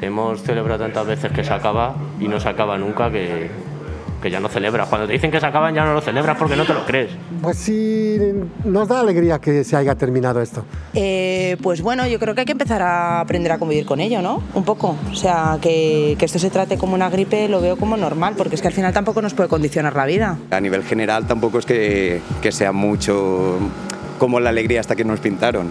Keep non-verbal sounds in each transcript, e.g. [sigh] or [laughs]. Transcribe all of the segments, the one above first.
Hemos celebrado tantas veces que se acaba y no se acaba nunca que, que ya no celebras. Cuando te dicen que se acaban ya no lo celebras porque no te lo crees. Pues sí, nos da alegría que se haya terminado esto. Eh, pues bueno, yo creo que hay que empezar a aprender a convivir con ello, ¿no? Un poco. O sea, que, que esto se trate como una gripe lo veo como normal, porque es que al final tampoco nos puede condicionar la vida. A nivel general tampoco es que, que sea mucho como la alegría hasta que nos pintaron.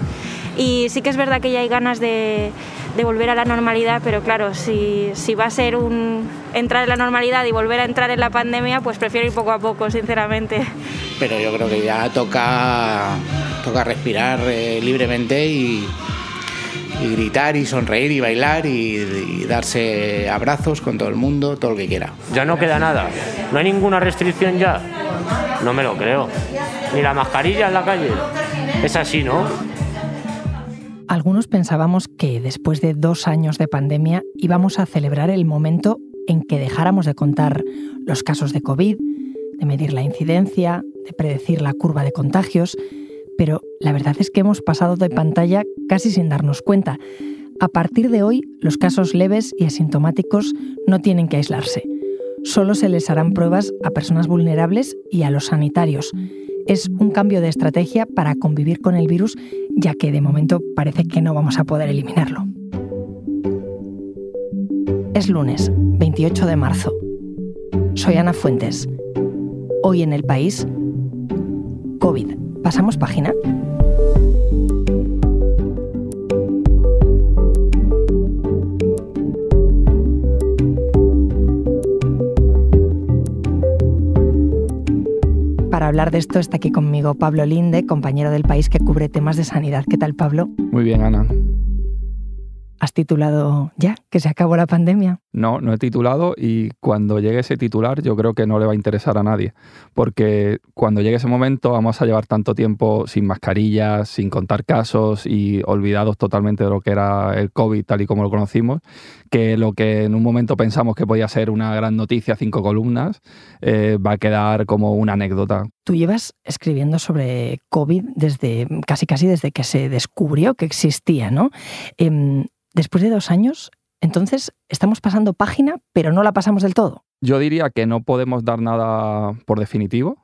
Y sí que es verdad que ya hay ganas de, de volver a la normalidad, pero claro, si, si, va a ser un entrar en la normalidad y volver a entrar en la pandemia, pues prefiero ir poco a poco, sinceramente. Pero yo creo que ya toca, toca respirar eh, libremente y, y, gritar y sonreír y bailar y, y, darse abrazos con todo el mundo, todo lo que quiera. Ya no queda nada, no hay ninguna restricción ya. No me lo creo. Ni la mascarilla en la calle. Es así, ¿no? Algunos pensábamos que después de dos años de pandemia íbamos a celebrar el momento en que dejáramos de contar los casos de COVID, de medir la incidencia, de predecir la curva de contagios, pero la verdad es que hemos pasado de pantalla casi sin darnos cuenta. A partir de hoy, los casos leves y asintomáticos no tienen que aislarse. Solo se les harán pruebas a personas vulnerables y a los sanitarios es un cambio de estrategia para convivir con el virus, ya que de momento parece que no vamos a poder eliminarlo. Es lunes, 28 de marzo. Soy Ana Fuentes. Hoy en el país, COVID. ¿Pasamos página? Hablar de esto está aquí conmigo Pablo Linde, compañero del país que cubre temas de sanidad. ¿Qué tal, Pablo? Muy bien, Ana. ¿Has titulado ya que se acabó la pandemia? No, no he titulado y cuando llegue ese titular yo creo que no le va a interesar a nadie, porque cuando llegue ese momento vamos a llevar tanto tiempo sin mascarillas, sin contar casos y olvidados totalmente de lo que era el COVID tal y como lo conocimos, que lo que en un momento pensamos que podía ser una gran noticia, cinco columnas, eh, va a quedar como una anécdota. Tú llevas escribiendo sobre COVID desde casi casi desde que se descubrió que existía, ¿no? Eh, después de dos años, entonces estamos pasando página, pero no la pasamos del todo. Yo diría que no podemos dar nada por definitivo,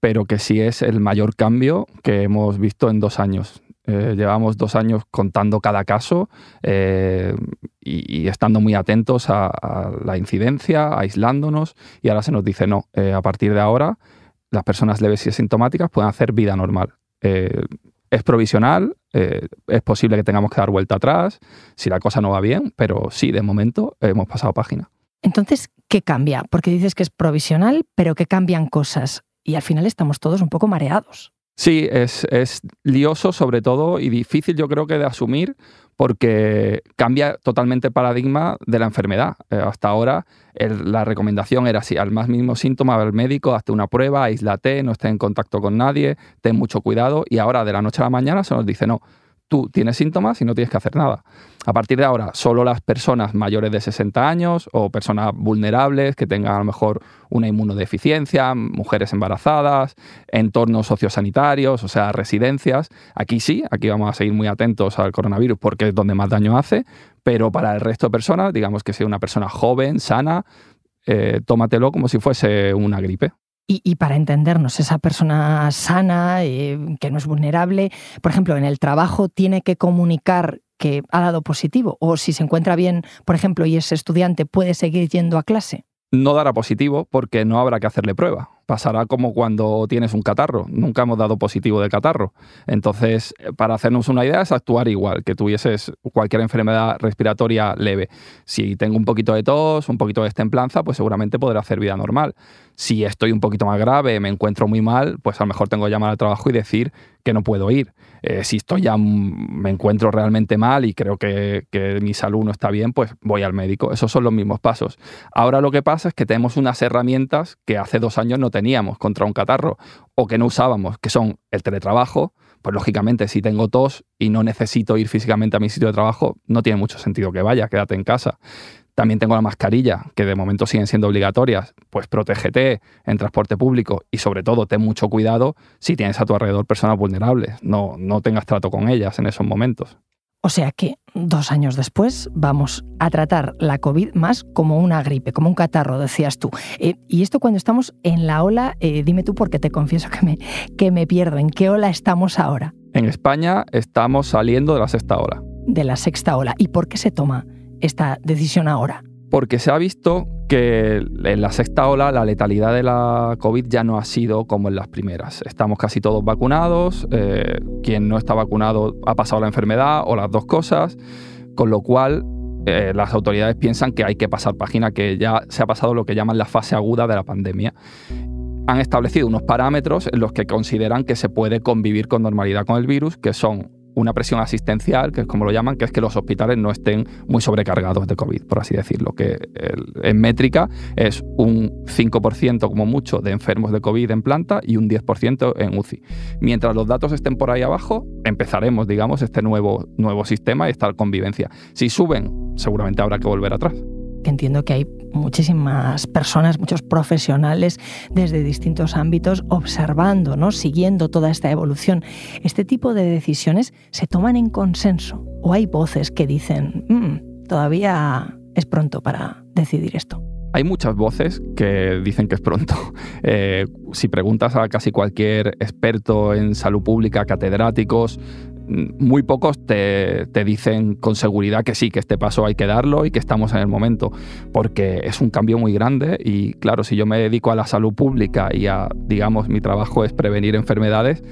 pero que sí es el mayor cambio que hemos visto en dos años. Eh, llevamos dos años contando cada caso eh, y, estando muy atentos a, la incidencia, aislándonos, y ahora se nos dice no, eh, a partir de ahora las personas leves y asintomáticas pueden hacer vida normal. Es provisional, eh, es posible que tengamos que dar vuelta atrás si la cosa no va bien, pero sí, de momento hemos pasado página. Entonces, ¿qué cambia? Porque dices que es provisional, pero que cambian cosas y al final estamos todos un poco mareados. Sí, es, es lioso sobre todo y difícil yo creo que de asumir porque cambia totalmente el paradigma de la enfermedad. Eh, hasta ahora la recomendación era si al más mínimo síntoma al médico, hazte una prueba, aíslate, no estés en contacto con nadie, ten mucho cuidado y ahora de la noche a la mañana se nos dice no, tú tienes síntomas y no tienes que hacer nada. A partir de ahora, solo las personas mayores de 60 años o personas vulnerables que tengan a lo mejor una inmunodeficiencia, mujeres embarazadas, entornos sociosanitarios, o sea, residencias. Aquí sí, aquí vamos a seguir muy atentos al coronavirus porque es donde más daño hace, pero para el resto de personas, digamos que sea una persona joven, sana, eh, tómatelo como si fuese una gripe. Y, y, para entendernos, esa persona sana, eh, que no es vulnerable, por ejemplo, en el trabajo tiene que comunicar que ha dado positivo o si se encuentra bien, por ejemplo, y es estudiante, puede seguir yendo a clase. No dará positivo porque no habrá que hacerle prueba. Pasará como cuando tienes un catarro. Nunca hemos dado positivo de catarro. Entonces, para hacernos una idea, es actuar igual que tuvieses cualquier enfermedad respiratoria leve. Si tengo un poquito de tos, un poquito de destemplanza, pues seguramente podré hacer vida normal. Si estoy un poquito más grave, me encuentro muy mal, pues a lo mejor tengo que llamar al trabajo y decir que no puedo ir. Eh, si estoy ya me encuentro realmente mal y creo que, que, mi salud no está bien, pues voy al médico. Esos son los mismos pasos. Ahora lo que pasa es que tenemos unas herramientas que hace dos años no teníamos contra un catarro o que no usábamos, que son el teletrabajo. Pues lógicamente, si tengo tos y no necesito ir físicamente a mi sitio de trabajo, no tiene mucho sentido que vaya, quédate en casa. También tengo la mascarilla, que de momento siguen siendo obligatorias. Pues protégete en transporte público y sobre todo ten mucho cuidado si tienes a tu alrededor personas vulnerables. No, no tengas trato con ellas en esos momentos. O sea que dos años después vamos a tratar la COVID más como una gripe, como un catarro, decías tú. Eh, y esto cuando estamos en la ola, eh, dime tú porque te confieso que me, que me pierdo. ¿En qué ola estamos ahora? En España estamos saliendo de la sexta ola. De la sexta ola. ¿Y por qué se toma esta decisión ahora? Porque se ha visto que en la sexta ola la letalidad de la COVID ya no ha sido como en las primeras. Estamos casi todos vacunados, eh, quien no está vacunado ha pasado la enfermedad o las dos cosas, con lo cual eh, las autoridades piensan que hay que pasar página, que ya se ha pasado lo que llaman la fase aguda de la pandemia. Han establecido unos parámetros en los que consideran que se puede convivir con normalidad con el virus, que son una presión asistencial, que es como lo llaman, que es que los hospitales no estén muy sobrecargados de COVID, por así decirlo, que en métrica es un 5% como mucho de enfermos de COVID en planta y un 10% en UCI. Mientras los datos estén por ahí abajo, empezaremos, digamos, este nuevo, nuevo sistema y esta convivencia. Si suben, seguramente habrá que volver atrás entiendo que hay muchísimas personas, muchos profesionales desde distintos ámbitos observando, ¿no? siguiendo toda esta evolución. ¿Este tipo de decisiones se toman en consenso o hay voces que dicen, mm, todavía es pronto para decidir esto? Hay muchas voces que dicen que es pronto. [laughs] Eh, si preguntas a casi cualquier experto en salud pública, catedráticos, muy pocos te, dicen con seguridad que sí, que este paso hay que darlo y que estamos en el momento, porque es un cambio muy grande y claro, si yo me dedico a la salud pública y a, digamos, mi trabajo es prevenir enfermedades,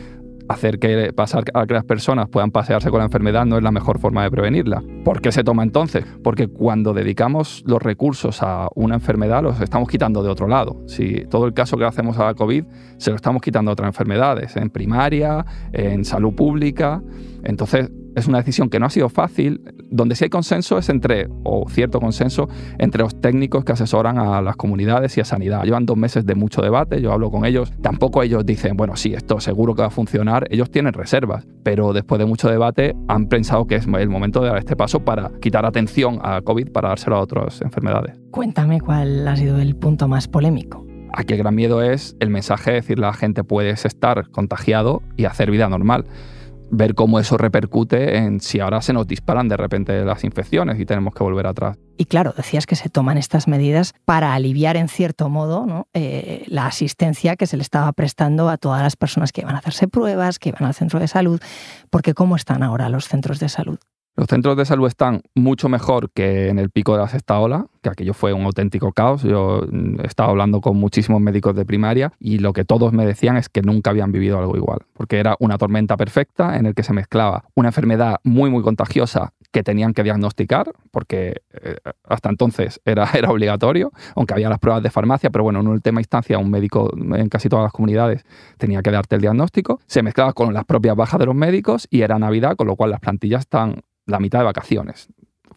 hacer que pasar a que las personas puedan pasearse con la enfermedad no es la mejor forma de prevenirla. ¿Por qué se toma entonces? Porque cuando dedicamos los recursos a una enfermedad los estamos quitando de otro lado. Si todo el caso que hacemos a la COVID se lo estamos quitando a otras enfermedades, en primaria, en salud pública. Entonces, es una decisión que no ha sido fácil. Donde sí hay consenso es entre, o cierto consenso, entre los técnicos que asesoran a las comunidades y a sanidad. Llevan dos meses de mucho debate, yo hablo con ellos. Tampoco ellos dicen, bueno, sí, esto seguro que va a funcionar. Ellos tienen reservas, pero después de mucho debate han pensado que es el momento de dar este paso para quitar atención a COVID para dárselo a otras enfermedades. Cuéntame cuál ha sido el punto más polémico. Aquí el gran miedo es el mensaje de decirle a la gente puedes estar contagiado y hacer vida normal ver cómo eso repercute en si ahora se nos disparan de repente las infecciones y tenemos que volver atrás. Y claro, decías que se toman estas medidas para aliviar en cierto modo eh, la asistencia que se le estaba prestando a todas las personas que iban a hacerse pruebas, que iban al centro de salud, porque ¿cómo están ahora los centros de salud? Los centros de salud están mucho mejor que en el pico de la sexta ola, que aquello fue un auténtico caos. Yo mm, he estado hablando con muchísimos médicos de primaria y lo que todos me decían es que nunca habían vivido algo igual, porque era una tormenta perfecta en el que se mezclaba una enfermedad muy muy contagiosa que tenían que diagnosticar, porque eh, hasta entonces era, [laughs] era obligatorio, aunque había las pruebas de farmacia, pero bueno, en última instancia un médico en casi todas las comunidades tenía que darte el diagnóstico. Se mezclaba con las propias bajas de los médicos y era Navidad, con lo cual las plantillas están la mitad de vacaciones.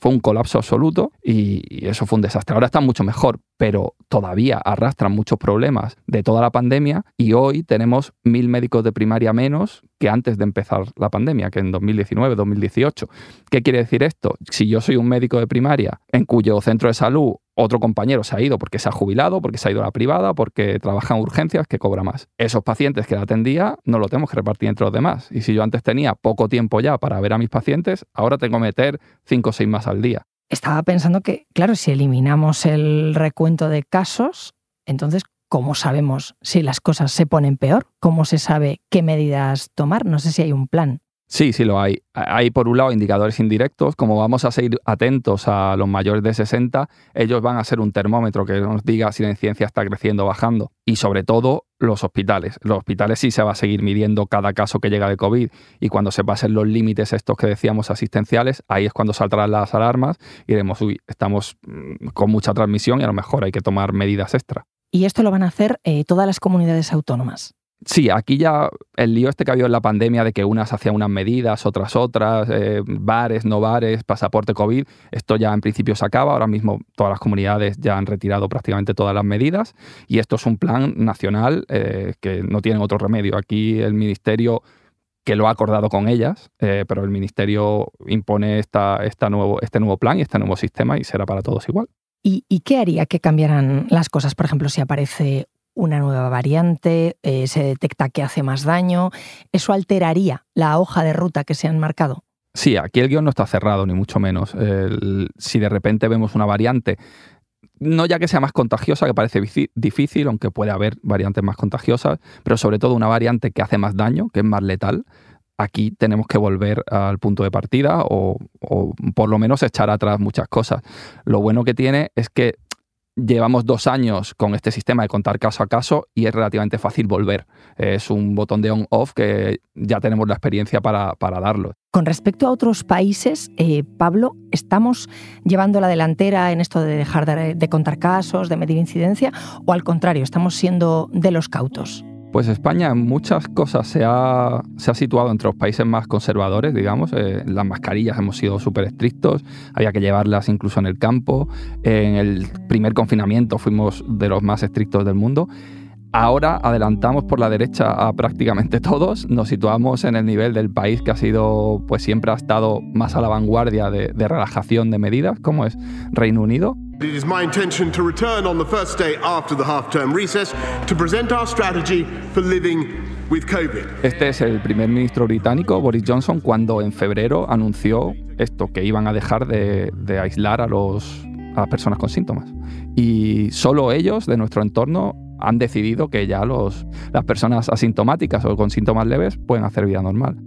Fue un colapso absoluto y, eso fue un desastre. Ahora está mucho mejor, pero todavía arrastran muchos problemas de toda la pandemia y hoy tenemos mil médicos de primaria menos que antes de empezar la pandemia, que en 2019, 2018. ¿Qué quiere decir esto? Si yo soy un médico de primaria en cuyo centro de salud otro compañero se ha ido porque se ha jubilado, porque se ha ido a la privada, porque trabaja en urgencias, que cobra más. Esos pacientes que la atendía no lo tenemos que repartir entre los demás. Y si yo antes tenía poco tiempo ya para ver a mis pacientes, ahora tengo que meter cinco o seis más al día. Estaba pensando que, claro, si eliminamos el recuento de casos, entonces, ¿cómo sabemos si las cosas se ponen peor? ¿Cómo se sabe qué medidas tomar? No sé si hay un plan. Sí, sí lo hay. Hay por un lado indicadores indirectos, como vamos a seguir atentos a los mayores de 60, ellos van a ser un termómetro que nos diga si la incidencia está creciendo o bajando. Y sobre todo los hospitales. Los hospitales sí se va a seguir midiendo cada caso que llega de COVID y cuando se pasen los límites estos que decíamos asistenciales, ahí es cuando saltarán las alarmas y diremos, uy, estamos mm, con mucha transmisión y a lo mejor hay que tomar medidas extra. Y esto lo van a hacer eh, todas las comunidades autónomas. Sí, aquí ya el lío este que ha habido en la pandemia de que unas hacían unas medidas, otras otras, eh, bares, no bares, pasaporte COVID, esto ya en principio se acaba. Ahora mismo todas las comunidades ya han retirado prácticamente todas las medidas y esto es un plan nacional eh, que no tiene otro remedio. Aquí el Ministerio que lo ha acordado con ellas, eh, pero el Ministerio impone esta, esta este nuevo plan y este nuevo sistema y será para todos igual. ¿Y, ¿Y, qué haría que cambiaran las cosas? Por ejemplo, si aparece una nueva variante, eh, se detecta que hace más daño, ¿eso alteraría la hoja de ruta que se han marcado? Sí, aquí el guion no está cerrado, ni mucho menos. si de repente vemos una variante, no ya que sea más contagiosa, que parece difícil, aunque puede haber variantes más contagiosas, pero sobre todo una variante que hace más daño, que es más letal, aquí tenemos que volver al punto de partida o, o, por lo menos echar atrás muchas cosas. Lo bueno que tiene es que Llevamos dos años con este sistema de contar caso a caso y es relativamente fácil volver. Es un botón de on-off que ya tenemos la experiencia para, darlo. Con respecto a otros países, eh, Pablo, ¿estamos llevando la delantera en esto de dejar de contar casos, de medir incidencia o al contrario, estamos siendo de los cautos? Pues España en muchas cosas se ha, situado entre los países más conservadores, digamos. Eh, las mascarillas hemos sido súper estrictos, había que llevarlas incluso en el campo. en el primer confinamiento fuimos de los más estrictos del mundo. Ahora adelantamos por la derecha a prácticamente todos, nos situamos en el nivel del país que ha sido, pues siempre ha estado más a la vanguardia de relajación de medidas, como es Reino Unido. It is my intention to return on the first day after the half-term recess to present our strategy for living with COVID. Este es el primer ministro británico, Boris Johnson, cuando en febrero anunció esto, que iban a dejar de, de aislar a, los, a las personas con síntomas. Y solo ellos, de nuestro entorno, han decidido que ya los, las personas asintomáticas o con síntomas leves pueden hacer vida normal.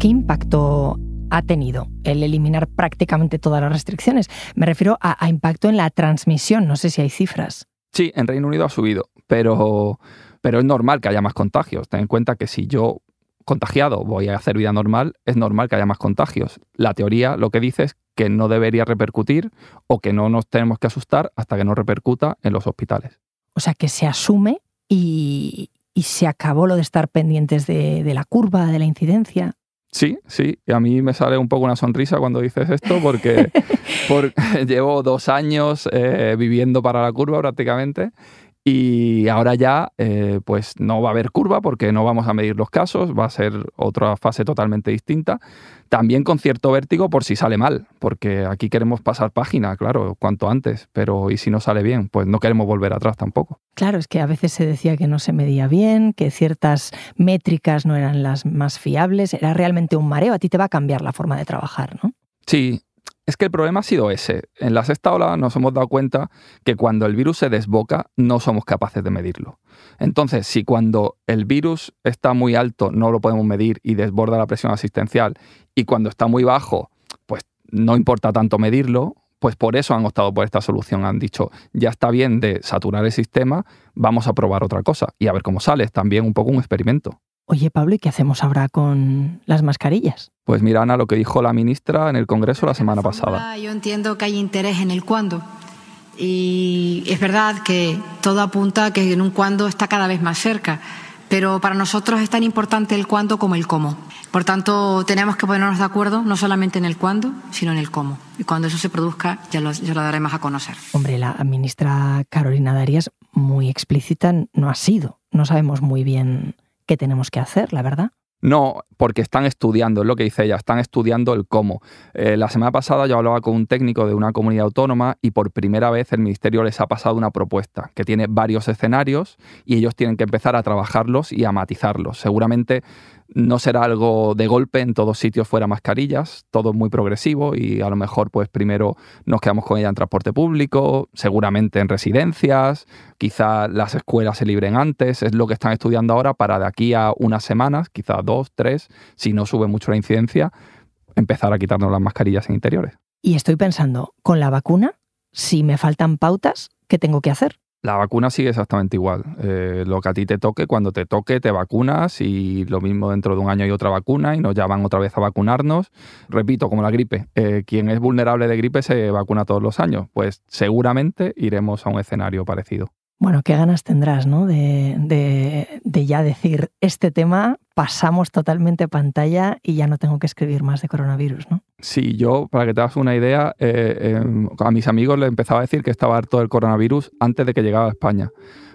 ¿Qué impacto ha tenido el eliminar prácticamente todas las restricciones. Me refiero a, impacto en la transmisión, no sé si hay cifras. Sí, en Reino Unido ha subido, pero, pero es normal que haya más contagios. Ten en cuenta que si yo contagiado voy a hacer vida normal, es normal que haya más contagios. La teoría lo que dice es que no debería repercutir o que no nos tenemos que asustar hasta que no repercuta en los hospitales. O sea, que se asume y, se acabó lo de estar pendientes de, de la curva, de la incidencia. Sí, sí, y a mí me sale un poco una sonrisa cuando dices esto porque, [laughs] [laughs] llevo dos años eh, viviendo para la curva prácticamente y ahora ya eh, pues no va a haber curva porque no vamos a medir los casos, va a ser otra fase totalmente distinta. También con cierto vértigo por si sale mal, porque aquí queremos pasar página, claro, cuanto antes, pero ¿y si no sale bien? Pues no queremos volver atrás tampoco. Claro, es que a veces se decía que no se medía bien, que ciertas métricas no eran las más fiables, era realmente un mareo, a ti te va a cambiar la forma de trabajar, ¿no? Sí, es que el problema ha sido ese. En la sexta ola nos hemos dado cuenta que cuando el virus se desboca no somos capaces de medirlo. Entonces, si cuando el virus está muy alto no lo podemos medir y desborda la presión asistencial, y cuando está muy bajo, pues no importa tanto medirlo, pues por eso han optado por esta solución. Han dicho, ya está bien de saturar el sistema, vamos a probar otra cosa y a ver cómo sale. También un poco un experimento. Oye, Pablo, ¿y qué hacemos ahora con las mascarillas? Pues mira, Ana, lo que dijo la ministra en el Congreso la semana pasada. Yo entiendo que hay interés en el cuándo. Y es verdad que todo apunta a que en un cuándo está cada vez más cerca. Pero para nosotros es tan importante el cuándo como el cómo. Por tanto, tenemos que ponernos de acuerdo no solamente en el cuándo, sino en el cómo. Y cuando eso se produzca, ya lo, ya lo daremos a conocer. Hombre, la ministra Carolina Darias, muy explícita, no ha sido. No sabemos muy bien qué tenemos que hacer, la verdad. No, porque están estudiando, es lo que dice ella, están estudiando el cómo. Eh, la semana pasada yo hablaba con un técnico de una comunidad autónoma y por primera vez el Ministerio les ha pasado una propuesta que tiene varios escenarios y ellos tienen que empezar a trabajarlos y a matizarlos. Seguramente no será algo de golpe en todos sitios fuera mascarillas, todo muy progresivo y a lo mejor pues primero nos quedamos con ella en transporte público, seguramente en residencias, quizá las escuelas se libren antes, es lo que están estudiando ahora para de aquí a unas semanas, quizá dos, tres, si no sube mucho la incidencia, empezar a quitarnos las mascarillas en interiores. Y estoy pensando, con la vacuna, si me faltan pautas, ¿qué tengo que hacer? La vacuna sigue exactamente igual. Eh, lo que a ti te toque, cuando te toque, te vacunas y lo mismo dentro de un año hay otra vacuna y nos llaman otra vez a vacunarnos. Repito, como la gripe. Eh, quien es vulnerable de gripe se vacuna todos los años. Pues seguramente iremos a un escenario parecido. Bueno, qué ganas tendrás, ¿no? De, de, ya decir, este tema pasamos totalmente pantalla y ya no tengo que escribir más de coronavirus, ¿no? Sí, yo, para que te hagas una idea, eh, em, a mis amigos les empezaba a decir que estaba harto del coronavirus antes de que llegara a España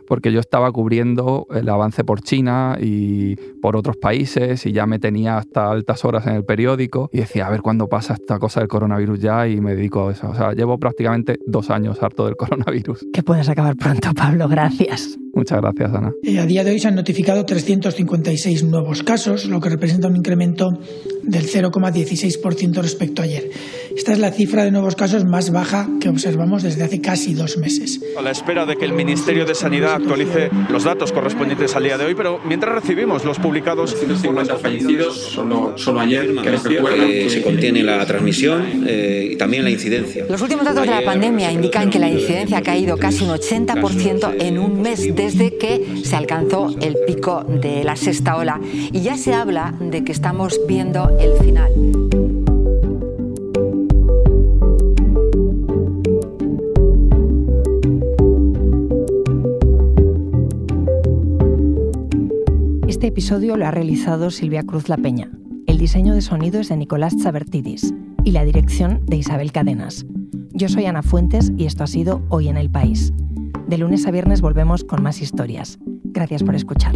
porque yo estaba cubriendo el avance por China y por otros países y ya me tenía hasta altas horas en el periódico y decía, a ver cuándo pasa esta cosa del coronavirus ya y me dedico a eso. O sea, llevo prácticamente dos años harto del coronavirus. Que puedas acabar pronto, Pablo. Gracias. Muchas gracias, Ana. Eh, a día de hoy se han notificado 356 nuevos casos, lo que representa un incremento del 0,16% respecto a ayer. Esta es la cifra de nuevos casos más baja que observamos desde hace casi dos meses. A la espera de que el Ministerio de Sanidad actualice los datos correspondientes al día de hoy, pero mientras recibimos los publicados... 150 fallecidos solo, solo ayer, que que se contiene la transmisión eh, y también la incidencia. Los últimos datos de la pandemia indican que la incidencia ha caído casi un 80% en un mes desde que se alcanzó el pico de la sexta ola. Y ya se habla de que estamos viendo el final. Este episodio lo ha realizado Silvia Cruz La Peña. El diseño de sonido es de Nicolás Chabertidis y la dirección de Isabel Cadenas. Yo soy Ana Fuentes y esto ha sido Hoy en el País. De lunes a viernes volvemos con más historias. Gracias por escuchar.